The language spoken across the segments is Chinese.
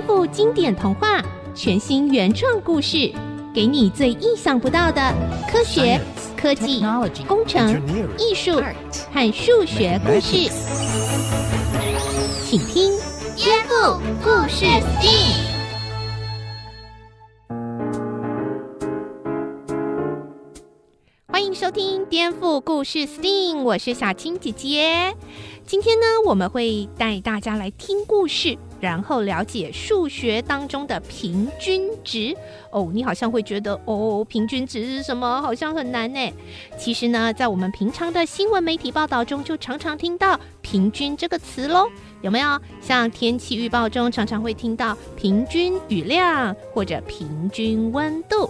颠覆经典童话，全新原创故事，给你最意想不到的科学、科技、工程、艺术和数学故事，请听《颠覆故事 STEAM》。欢迎收听《颠覆故事 STEAM》，我是小青姐姐。今天呢，我们会带大家来听故事。然后了解数学当中的平均值哦，你好像会觉得哦，平均值是什么？好像很难呢。其实呢，在我们平常的新闻媒体报道中，就常常听到“平均”这个词喽，有没有？像天气预报中常常会听到“平均雨量”或者“平均温度”。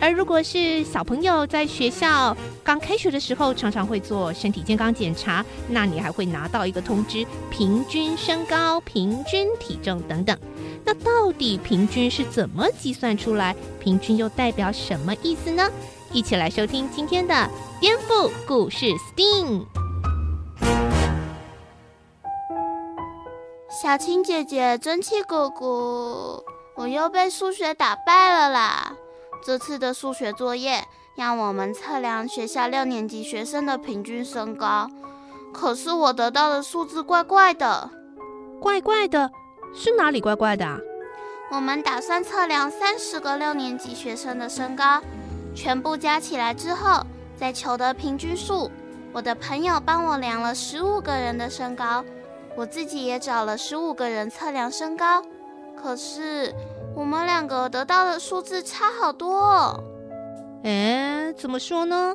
而如果是小朋友在学校刚开学的时候，常常会做身体健康检查，那你还会拿到一个通知：平均身高、平均体重等等。那到底平均是怎么计算出来？平均又代表什么意思呢？一起来收听今天的颠覆故事 STEAM。小青姐姐，真气鼓鼓，我又被数学打败了啦！这次的数学作业让我们测量学校六年级学生的平均身高，可是我得到的数字怪怪的。怪怪的，是哪里怪怪的啊？我们打算测量三十个六年级学生的身高，全部加起来之后再求得平均数。我的朋友帮我量了十五个人的身高，我自己也找了十五个人测量身高，可是。我们两个得到的数字差好多哦。哎，怎么说呢？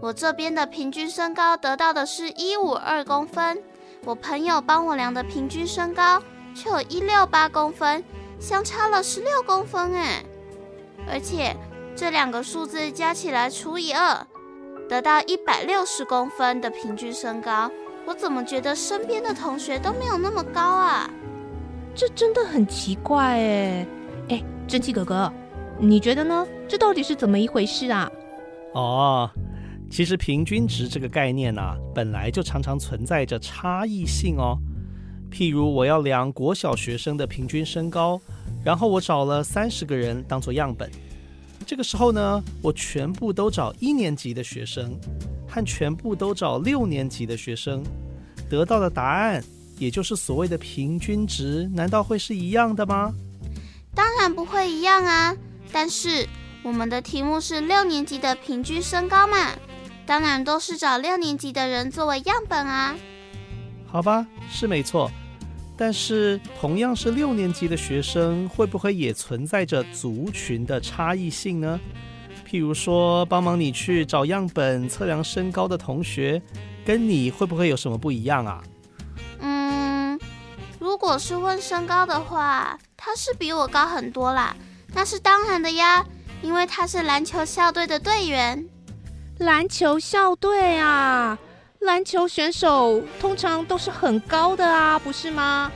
我这边的平均身高得到的是一五二公分，我朋友帮我量的平均身高却有一六八公分，相差了十六公分哎。而且这两个数字加起来除以二，得到一百六十公分的平均身高。我怎么觉得身边的同学都没有那么高啊？这真的很奇怪哎。哎，真气哥哥，你觉得呢？这到底是怎么一回事啊？哦，其实平均值这个概念呢、啊，本来就常常存在着差异性哦。譬如我要量国小学生的平均身高，然后我找了三十个人当做样本，这个时候呢，我全部都找一年级的学生，和全部都找六年级的学生，得到的答案，也就是所谓的平均值，难道会是一样的吗？当然不会一样啊，但是我们的题目是六年级的平均身高嘛，当然都是找六年级的人作为样本啊。好吧，是没错，但是同样是六年级的学生，会不会也存在着族群的差异性呢？譬如说，帮忙你去找样本测量身高的同学，跟你会不会有什么不一样啊？嗯，如果是问身高的话。他是比我高很多啦，那是当然的呀，因为他是篮球校队的队员。篮球校队啊，篮球选手通常都是很高的啊，不是吗？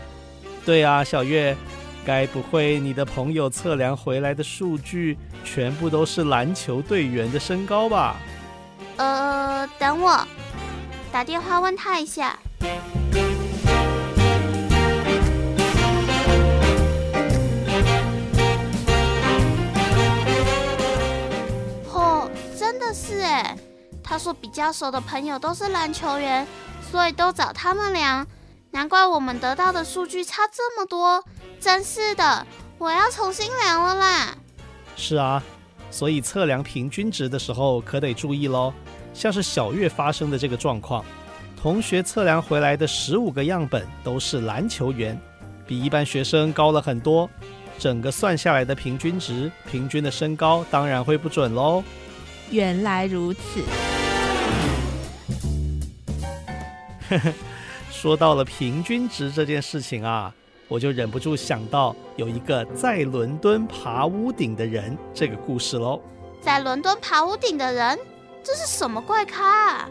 对啊，小月，该不会你的朋友测量回来的数据全部都是篮球队员的身高吧？呃，等我打电话问他一下。哦，真的是哎，他说比较熟的朋友都是篮球员，所以都找他们量。难怪我们得到的数据差这么多，真是的，我要重新量了啦。是啊，所以测量平均值的时候可得注意喽。像是小月发生的这个状况，同学测量回来的十五个样本都是篮球员，比一般学生高了很多，整个算下来的平均值，平均的身高当然会不准喽。原来如此。说到了平均值这件事情啊，我就忍不住想到有一个在伦敦爬屋顶的人这个故事喽。在伦敦爬屋顶的人，这是什么怪咖啊？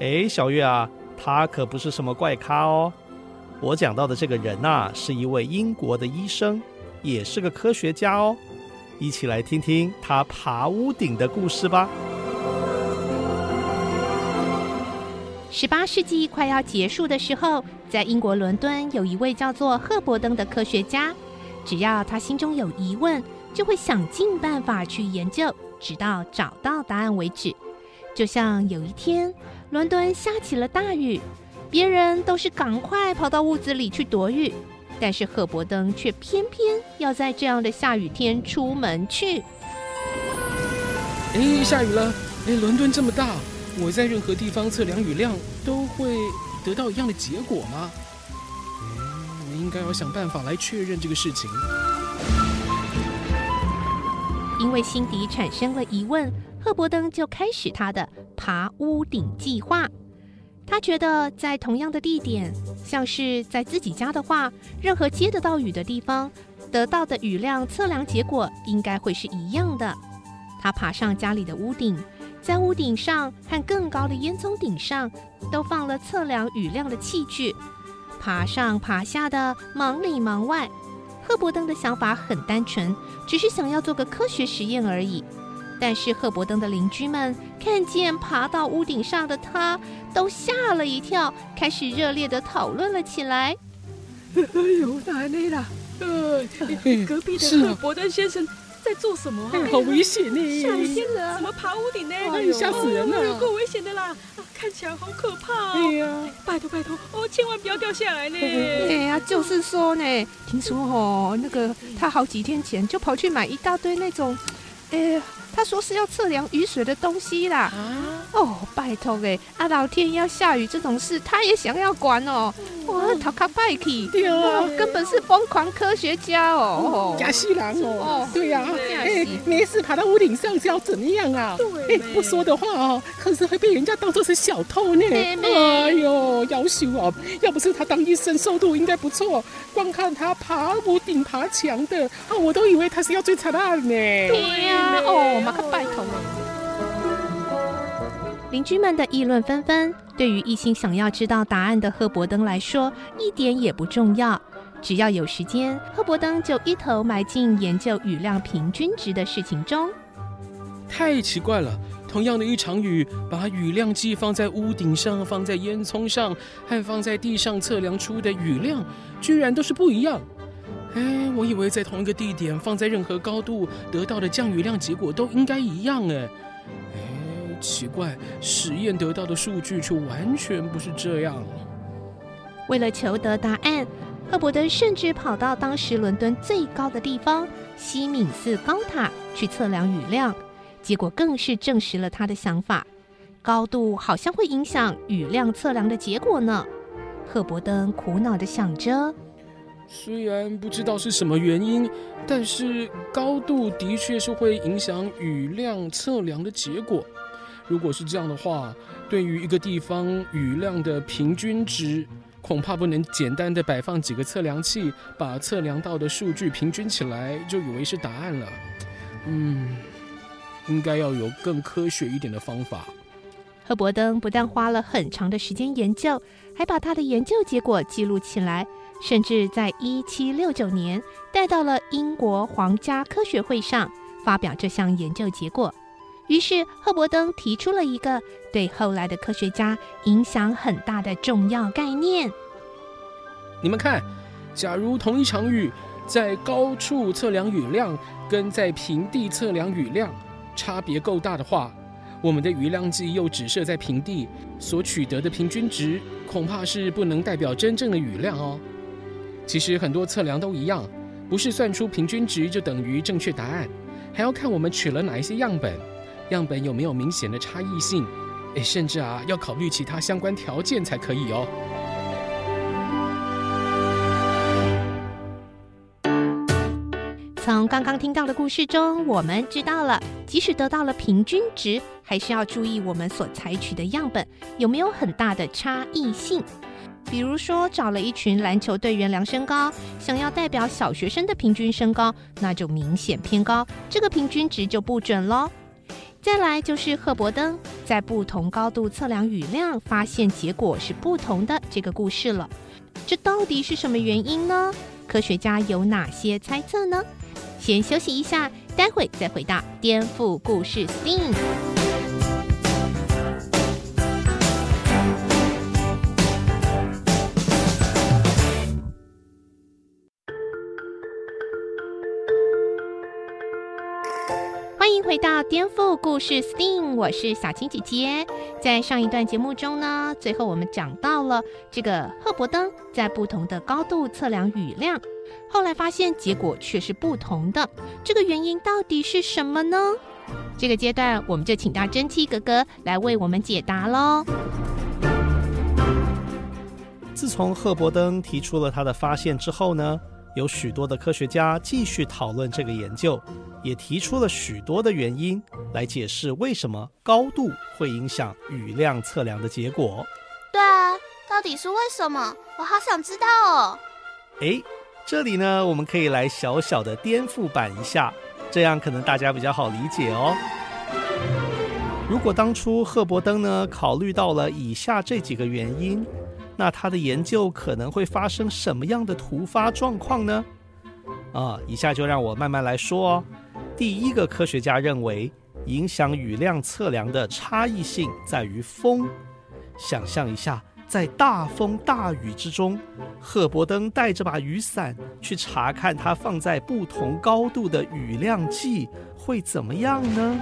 哎，小月啊，他可不是什么怪咖哦。我讲到的这个人呐、啊，是一位英国的医生，也是个科学家哦。一起来听听他爬屋顶的故事吧。十八世纪快要结束的时候，在英国伦敦有一位叫做赫伯登的科学家。只要他心中有疑问，就会想尽办法去研究，直到找到答案为止。就像有一天，伦敦下起了大雨，别人都是赶快跑到屋子里去躲雨，但是赫伯登却偏偏要在这样的下雨天出门去。哎，下雨了！哎，伦敦这么大，我在任何地方测量雨量都会得到一样的结果吗？我应该要想办法来确认这个事情。因为辛迪产生了疑问，赫伯登就开始他的爬屋顶计划。他觉得在同样的地点，像是在自己家的话，任何接得到雨的地方，得到的雨量测量结果应该会是一样的。他爬上家里的屋顶，在屋顶上和更高的烟囱顶上都放了测量雨量的器具。爬上爬下的，忙里忙外。赫伯登的想法很单纯，只是想要做个科学实验而已。但是赫伯登的邻居们看见爬到屋顶上的他，都吓了一跳，开始热烈地讨论了起来。哎呦，奶奶啦！呃，隔壁的赫伯登先生。在做什么啊？好危险呢！下雨天了，怎么爬屋顶呢？哎，吓死人了！够危险的啦！看起来好可怕哦！哎呀，拜托拜托，哦，千万不要掉下来呢！哎呀，就是说呢，听说哦，那个他好几天前就跑去买一大堆那种，哎。他说是要测量雨水的东西啦！啊、哦，拜托哎，啊老天要下雨这种事，他也想要管哦！哇，头壳拜去，对啊，根本是疯狂科学家哦！假西郎哦，对呀，哎，没事爬到屋顶上是要怎么样啊？对，不说的话哦，可是会被人家当做是小偷呢！哎呦，夭寿哦！要不是他当医生，收入应该不错。光看他爬屋顶、爬墙的，啊，我都以为他是要追查案呢。对呀，哦。马克拜托了。邻居们的议论纷纷，对于一心想要知道答案的赫伯登来说，一点也不重要。只要有时间，赫伯登就一头埋进研究雨量平均值的事情中。太奇怪了，同样的一场雨，把雨量计放在屋顶上、放在烟囱上，和放在地上测量出的雨量，居然都是不一样。哎，我以为在同一个地点放在任何高度得到的降雨量结果都应该一样哎，奇怪，实验得到的数据却完全不是这样。为了求得答案，赫伯登甚至跑到当时伦敦最高的地方西敏寺高塔去测量雨量，结果更是证实了他的想法：高度好像会影响雨量测量的结果呢。赫伯登苦恼地想着。虽然不知道是什么原因，但是高度的确是会影响雨量测量的结果。如果是这样的话，对于一个地方雨量的平均值，恐怕不能简单的摆放几个测量器，把测量到的数据平均起来就以为是答案了。嗯，应该要有更科学一点的方法。赫伯登不但花了很长的时间研究，还把他的研究结果记录起来。甚至在一七六九年带到了英国皇家科学会上发表这项研究结果。于是赫伯登提出了一个对后来的科学家影响很大的重要概念。你们看，假如同一场雨在高处测量雨量跟在平地测量雨量差别够大的话，我们的雨量计又只设在平地所取得的平均值，恐怕是不能代表真正的雨量哦。其实很多测量都一样，不是算出平均值就等于正确答案，还要看我们取了哪一些样本，样本有没有明显的差异性，诶，甚至啊要考虑其他相关条件才可以哦。从刚刚听到的故事中，我们知道了，即使得到了平均值，还是要注意我们所采取的样本有没有很大的差异性。比如说，找了一群篮球队员量身高，想要代表小学生的平均身高，那就明显偏高，这个平均值就不准喽。再来就是赫伯登在不同高度测量雨量，发现结果是不同的这个故事了。这到底是什么原因呢？科学家有哪些猜测呢？先休息一下，待会再回答颠覆故事 STEAM。回到颠覆故事 STEAM，我是小青姐姐。在上一段节目中呢，最后我们讲到了这个赫伯登在不同的高度测量雨量，后来发现结果却是不同的。这个原因到底是什么呢？这个阶段我们就请到蒸汽哥哥来为我们解答喽。自从赫伯登提出了他的发现之后呢，有许多的科学家继续讨论这个研究，也提出了许多的原因来解释为什么高度会影响雨量测量的结果。对啊，到底是为什么？我好想知道哦。诶，这里呢，我们可以来小小的颠覆版一下，这样可能大家比较好理解哦。如果当初赫伯登呢，考虑到了以下这几个原因。那他的研究可能会发生什么样的突发状况呢？啊，以下就让我慢慢来说哦。第一个科学家认为，影响雨量测量的差异性在于风。想象一下，在大风大雨之中，赫伯登带着把雨伞去查看他放在不同高度的雨量计会怎么样呢？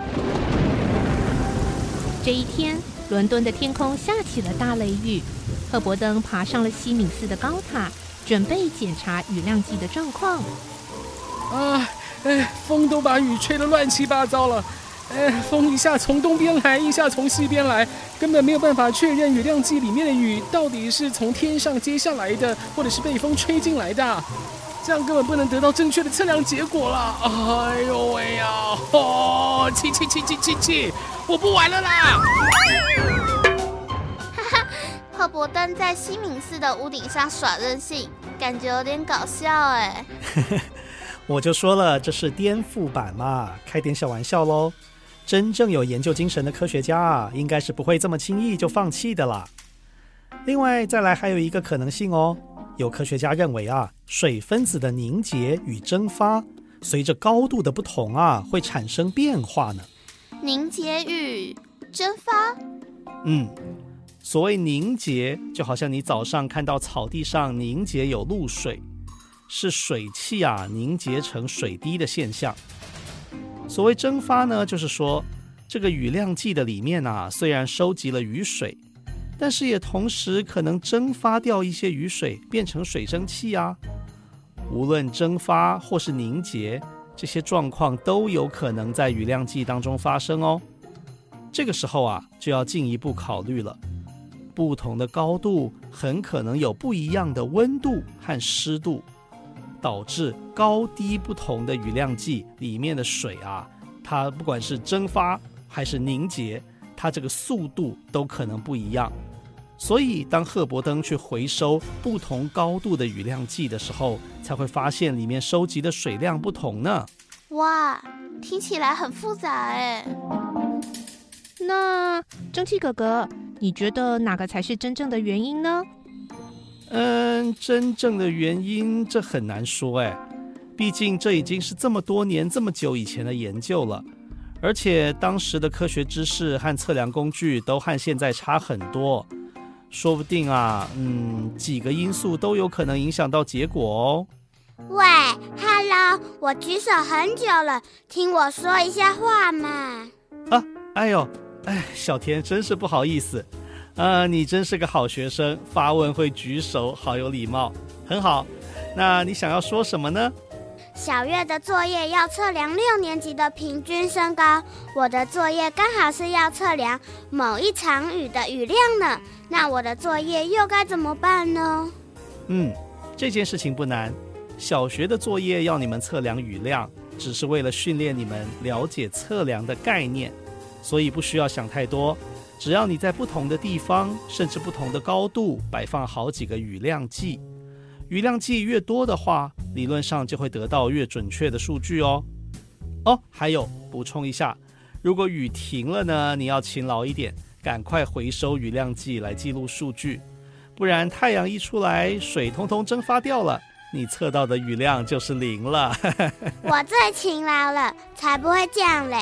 这一天，伦敦的天空下起了大雷雨。赫伯登爬上了西敏寺的高塔，准备检查雨量计的状况。啊，哎，风都把雨吹得乱七八糟了。哎，风一下从东边来，一下从西边来，根本没有办法确认雨量计里面的雨到底是从天上接下来的，或者是被风吹进来的。这样根本不能得到正确的测量结果了。哎呦喂呀！哦，气气气气气气！我不玩了啦！赫伯登在西敏寺的屋顶上耍任性，感觉有点搞笑哎。我就说了，这是颠覆版嘛，开点小玩笑喽。真正有研究精神的科学家啊，应该是不会这么轻易就放弃的啦。另外，再来还有一个可能性哦，有科学家认为啊，水分子的凝结与蒸发，随着高度的不同啊，会产生变化呢。凝结与蒸发？嗯。所谓凝结，就好像你早上看到草地上凝结有露水，是水汽啊凝结成水滴的现象。所谓蒸发呢，就是说这个雨量计的里面啊，虽然收集了雨水，但是也同时可能蒸发掉一些雨水，变成水蒸气啊。无论蒸发或是凝结，这些状况都有可能在雨量计当中发生哦。这个时候啊，就要进一步考虑了。不同的高度很可能有不一样的温度和湿度，导致高低不同的雨量计里面的水啊，它不管是蒸发还是凝结，它这个速度都可能不一样。所以，当赫伯登去回收不同高度的雨量计的时候，才会发现里面收集的水量不同呢。哇，听起来很复杂哎。那蒸汽哥哥。你觉得哪个才是真正的原因呢？嗯，真正的原因这很难说哎，毕竟这已经是这么多年、这么久以前的研究了，而且当时的科学知识和测量工具都和现在差很多，说不定啊，嗯，几个因素都有可能影响到结果哦。喂，Hello，我举手很久了，听我说一下话嘛。啊，哎呦。哎，小田真是不好意思，呃，你真是个好学生，发问会举手，好有礼貌，很好。那你想要说什么呢？小月的作业要测量六年级的平均身高，我的作业刚好是要测量某一场雨的雨量呢。那我的作业又该怎么办呢？嗯，这件事情不难。小学的作业要你们测量雨量，只是为了训练你们了解测量的概念。所以不需要想太多，只要你在不同的地方，甚至不同的高度摆放好几个雨量计，雨量计越多的话，理论上就会得到越准确的数据哦。哦，还有补充一下，如果雨停了呢，你要勤劳一点，赶快回收雨量计来记录数据，不然太阳一出来，水通通蒸发掉了，你测到的雨量就是零了。我最勤劳了，才不会这样嘞。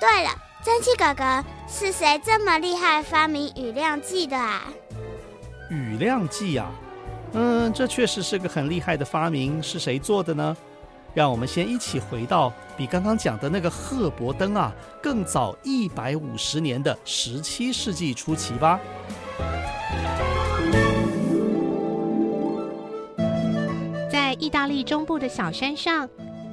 对了。蒸汽哥哥，是谁这么厉害发明雨量计的啊？雨量计啊，嗯，这确实是个很厉害的发明。是谁做的呢？让我们先一起回到比刚刚讲的那个赫伯登啊更早一百五十年的十七世纪初期吧。在意大利中部的小山上，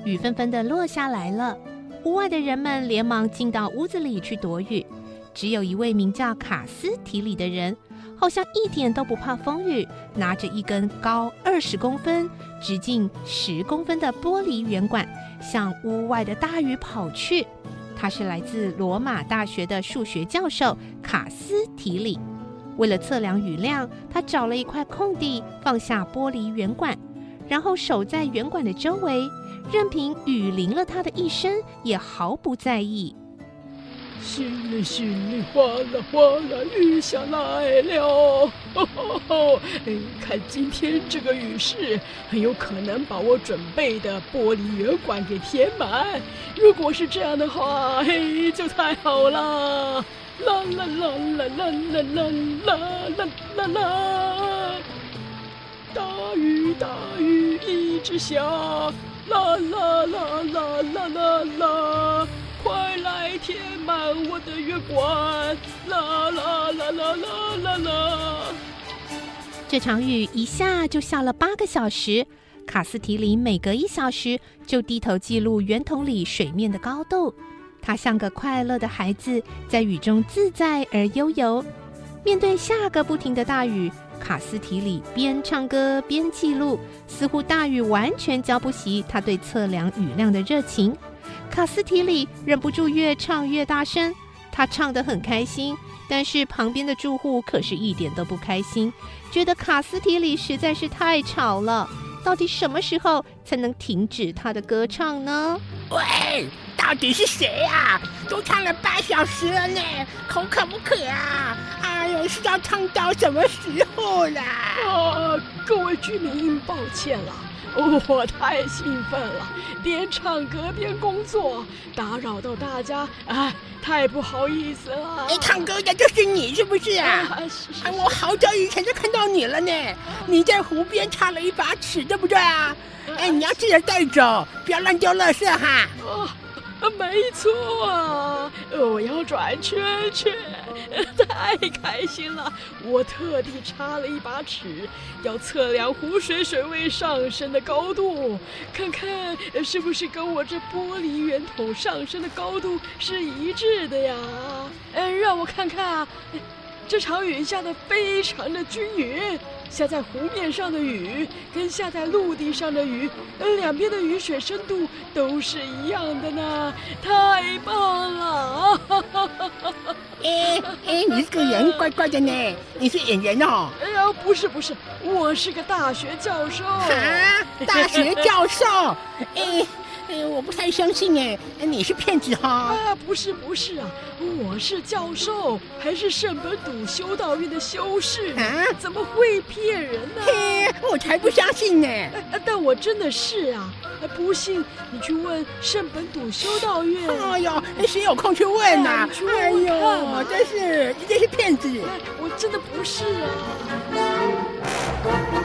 雨纷纷的落下来了。屋外的人们连忙进到屋子里去躲雨，只有一位名叫卡斯提里的人，好像一点都不怕风雨，拿着一根高二十公分、直径十公分的玻璃圆管，向屋外的大雨跑去。他是来自罗马大学的数学教授卡斯提里。为了测量雨量，他找了一块空地，放下玻璃圆管，然后守在圆管的周围。任凭雨淋了他的一身，也毫不在意。淅沥淅沥，哗啦哗啦，雨下来了。哦吼吼！哎，看今天这个雨势，很有可能把我准备的玻璃圆管给填满。如果是这样的话，嘿，就太好了。啦啦啦啦啦啦啦啦啦啦！大雨大雨一直下。啦啦啦啦啦啦啦！快来填满我的月管！啦啦啦啦啦啦啦！这场雨一下就下了八个小时。卡斯提里每隔一小时就低头记录圆筒里水面的高度。他像个快乐的孩子，在雨中自在而悠游。面对下个不停的大雨。卡斯提里边唱歌边记录，似乎大雨完全浇不熄他对测量雨量的热情。卡斯提里忍不住越唱越大声，他唱得很开心，但是旁边的住户可是一点都不开心，觉得卡斯提里实在是太吵了。到底什么时候才能停止他的歌唱呢？喂，到底是谁呀？都唱了八小时了呢，口渴不渴啊？哎呦，是要唱到什么时候啦？啊，各位居民，抱歉了。哦，我太兴奋了，边唱歌边工作，打扰到大家，哎，太不好意思了。哎，唱歌的就是你是不是啊？啊是是是。我好早以前就看到你了呢，你在湖边插了一把尺，对不对啊？哎，你要记得带走，不要乱丢垃圾哈。啊没错啊，我要转圈圈，太开心了！我特地插了一把尺，要测量湖水水位上升的高度，看看是不是跟我这玻璃圆筒上升的高度是一致的呀？嗯，让我看看啊，这场雨下得非常的均匀。下在湖面上的雨跟下在陆地上的雨，呃，两边的雨水深度都是一样的呢，太棒了！哎哎，你这个人怪怪的呢，你是演员哦？哎呀，不是不是，我是个大学教授。啊，大学教授？哎。哎，我不太相信哎，你是骗子哈！啊，不是不是啊，我是教授，还是圣本笃修道院的修士啊？怎么会骗人呢？嘿，我才不相信呢！但我真的是啊，不信你去问圣本笃修道院。哎呦，谁有空去问呐、啊？哎呦，真是，你这是骗子！我真的不是啊。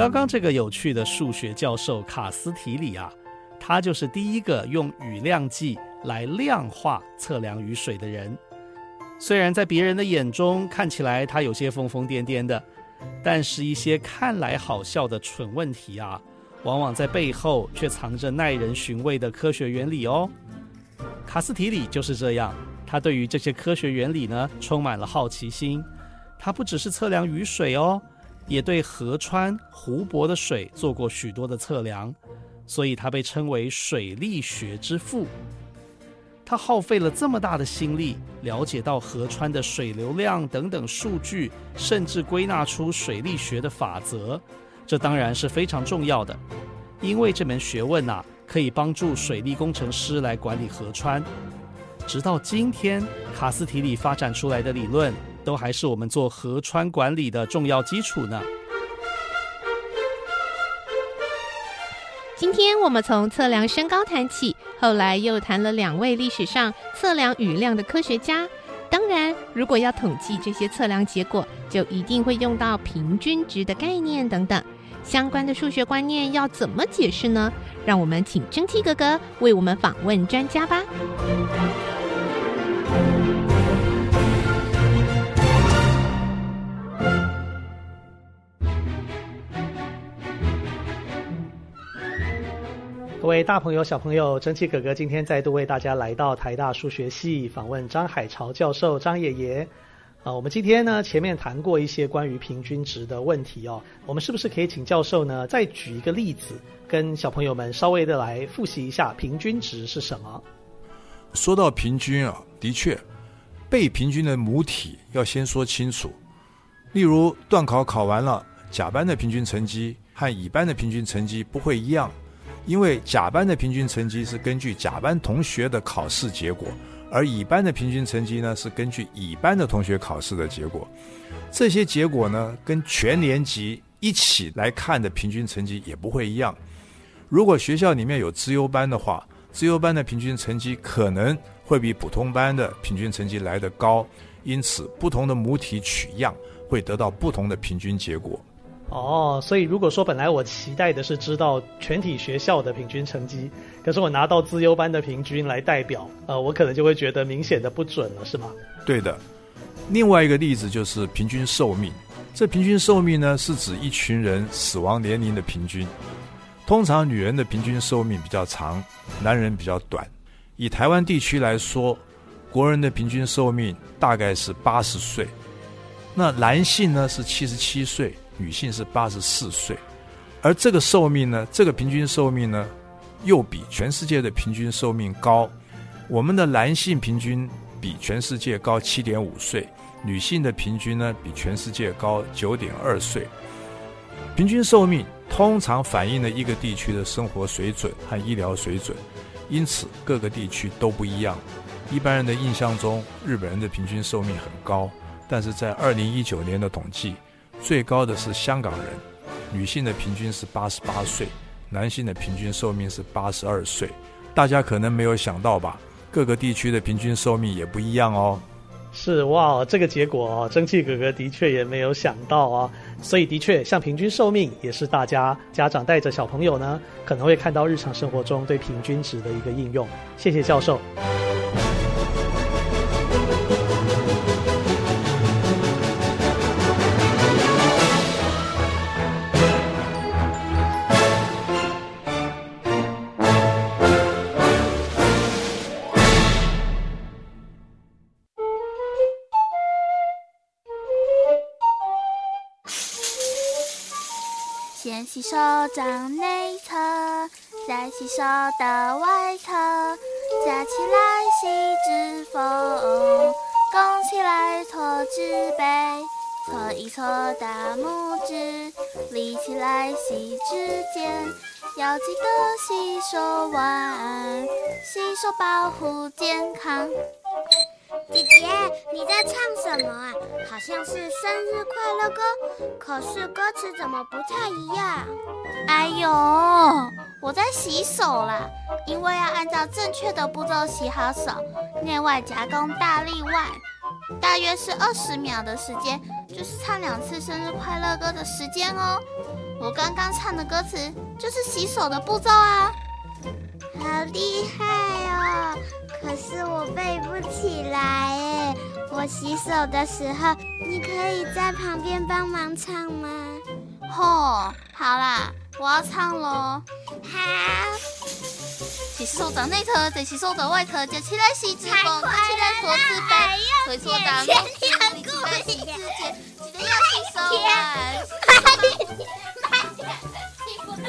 刚刚这个有趣的数学教授卡斯提里啊，他就是第一个用雨量计来量化测量雨水的人。虽然在别人的眼中看起来他有些疯疯癫癫的，但是一些看来好笑的蠢问题啊，往往在背后却藏着耐人寻味的科学原理哦。卡斯提里就是这样，他对于这些科学原理呢充满了好奇心。他不只是测量雨水哦。也对河川、湖泊的水做过许多的测量，所以他被称为水力学之父。他耗费了这么大的心力，了解到河川的水流量等等数据，甚至归纳出水力学的法则。这当然是非常重要的，因为这门学问呐，可以帮助水利工程师来管理河川。直到今天，卡斯提里发展出来的理论。都还是我们做河川管理的重要基础呢。今天我们从测量身高谈起，后来又谈了两位历史上测量雨量的科学家。当然，如果要统计这些测量结果，就一定会用到平均值的概念等等。相关的数学观念要怎么解释呢？让我们请蒸汽哥哥为我们访问专家吧。各位大朋友、小朋友，蒸汽哥哥今天再度为大家来到台大数学系访问张海潮教授、张爷爷。啊，我们今天呢，前面谈过一些关于平均值的问题哦，我们是不是可以请教授呢，再举一个例子，跟小朋友们稍微的来复习一下平均值是什么？说到平均啊，的确，被平均的母体要先说清楚。例如，段考考完了，甲班的平均成绩和乙班的平均成绩不会一样，因为甲班的平均成绩是根据甲班同学的考试结果。而乙班的平均成绩呢，是根据乙班的同学考试的结果，这些结果呢，跟全年级一起来看的平均成绩也不会一样。如果学校里面有资优班的话，资优班的平均成绩可能会比普通班的平均成绩来得高，因此不同的母体取样会得到不同的平均结果。哦，所以如果说本来我期待的是知道全体学校的平均成绩，可是我拿到资优班的平均来代表，呃，我可能就会觉得明显的不准了，是吗？对的。另外一个例子就是平均寿命，这平均寿命呢是指一群人死亡年龄的平均。通常女人的平均寿命比较长，男人比较短。以台湾地区来说，国人的平均寿命大概是八十岁，那男性呢是七十七岁。女性是八十四岁，而这个寿命呢，这个平均寿命呢，又比全世界的平均寿命高。我们的男性平均比全世界高七点五岁，女性的平均呢比全世界高九点二岁。平均寿命通常反映了一个地区的生活水准和医疗水准，因此各个地区都不一样。一般人的印象中，日本人的平均寿命很高，但是在二零一九年的统计。最高的是香港人，女性的平均是八十八岁，男性的平均寿命是八十二岁。大家可能没有想到吧？各个地区的平均寿命也不一样哦。是哇，这个结果哦，蒸汽哥哥的确也没有想到啊。所以的确，像平均寿命也是大家家长带着小朋友呢，可能会看到日常生活中对平均值的一个应用。谢谢教授。先洗手掌内侧，再洗手的外侧，夹起来吸指缝，拱起来搓指背，搓一搓大拇指，立起来洗指尖，要记得洗手完，洗手保护健康。姐姐，你在唱什么啊？好像是生日快乐歌，可是歌词怎么不太一样？哎呦，我在洗手啦，因为要按照正确的步骤洗好手，内外夹攻大立腕，大约是二十秒的时间，就是唱两次生日快乐歌的时间哦。我刚刚唱的歌词就是洗手的步骤啊，好厉害哦！可是我背不起来哎，我洗手的时候，你可以在旁边帮忙唱吗？吼、哦，好啦，我要唱喽。好，洗手掌内侧，再洗手掌外侧，夹起来洗指缝，夹起来搓指背，搓搓大拇指，立起来洗指尖，记得要洗手完。慢点，慢点，听不到，